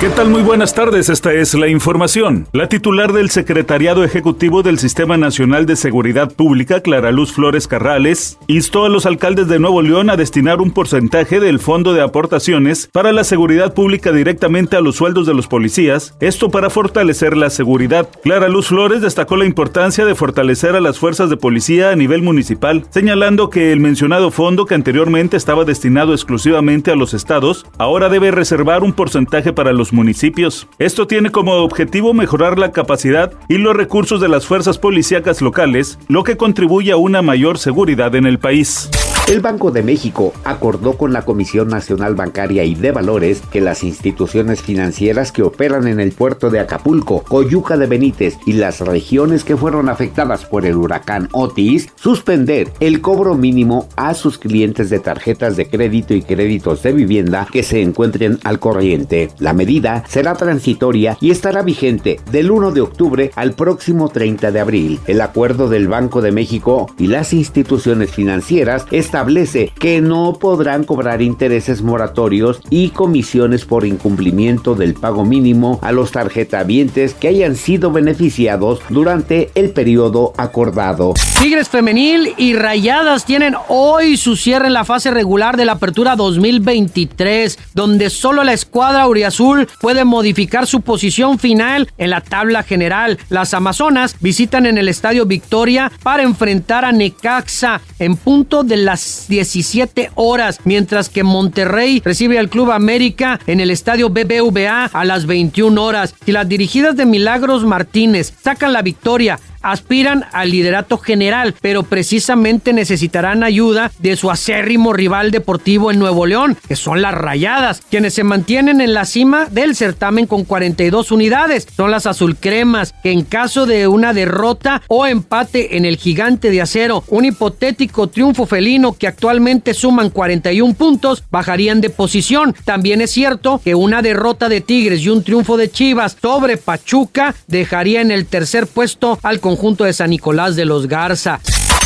¿Qué tal? Muy buenas tardes, esta es la información. La titular del Secretariado Ejecutivo del Sistema Nacional de Seguridad Pública, Clara Luz Flores Carrales, instó a los alcaldes de Nuevo León a destinar un porcentaje del Fondo de Aportaciones para la Seguridad Pública directamente a los sueldos de los policías, esto para fortalecer la seguridad. Clara Luz Flores destacó la importancia de fortalecer a las fuerzas de policía a nivel municipal, señalando que el mencionado fondo que anteriormente estaba destinado exclusivamente a los estados, ahora debe reservar un porcentaje para los municipios. Esto tiene como objetivo mejorar la capacidad y los recursos de las fuerzas policíacas locales, lo que contribuye a una mayor seguridad en el país. El Banco de México acordó con la Comisión Nacional Bancaria y de Valores que las instituciones financieras que operan en el puerto de Acapulco, Coyuca de Benítez y las regiones que fueron afectadas por el huracán Otis, suspender el cobro mínimo a sus clientes de tarjetas de crédito y créditos de vivienda que se encuentren al corriente. La medida será transitoria y estará vigente del 1 de octubre al próximo 30 de abril. El acuerdo del Banco de México y las instituciones financieras establece que no podrán cobrar intereses moratorios y comisiones por incumplimiento del pago mínimo a los tarjetavientes que hayan sido beneficiados durante el periodo acordado. Tigres Femenil y Rayadas tienen hoy su cierre en la fase regular de la Apertura 2023, donde solo la escuadra Uriazul puede modificar su posición final en la tabla general. Las Amazonas visitan en el Estadio Victoria para enfrentar a Necaxa en punto de las 17 horas, mientras que Monterrey recibe al Club América en el estadio BBVA a las 21 horas. Si las dirigidas de Milagros Martínez sacan la victoria aspiran al liderato general, pero precisamente necesitarán ayuda de su acérrimo rival deportivo en Nuevo León, que son las Rayadas, quienes se mantienen en la cima del certamen con 42 unidades. Son las azulcremas, que en caso de una derrota o empate en el gigante de acero, un hipotético triunfo felino que actualmente suman 41 puntos, bajarían de posición. También es cierto que una derrota de Tigres y un triunfo de Chivas sobre Pachuca dejaría en el tercer puesto al conjunto de San Nicolás de los Garza.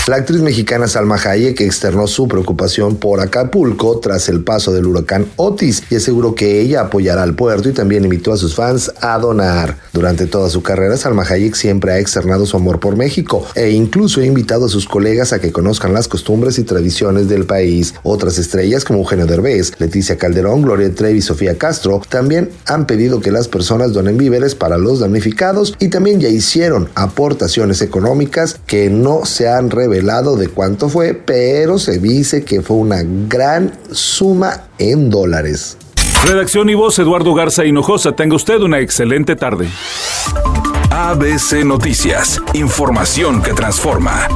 La actriz mexicana Salma Hayek externó su preocupación por Acapulco tras el paso del huracán Otis y aseguró que ella apoyará al puerto y también invitó a sus fans a donar. Durante toda su carrera, Salma Hayek siempre ha externado su amor por México e incluso ha invitado a sus colegas a que conozcan las costumbres y tradiciones del país. Otras estrellas como Eugenio Derbez, Leticia Calderón, Gloria Trevi y Sofía Castro también han pedido que las personas donen víveres para los damnificados y también ya hicieron aportaciones económicas que no se han revelado lado de cuánto fue, pero se dice que fue una gran suma en dólares. Redacción y voz Eduardo Garza Hinojosa. Tenga usted una excelente tarde. ABC Noticias. Información que transforma.